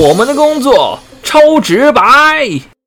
我们的工作超直白。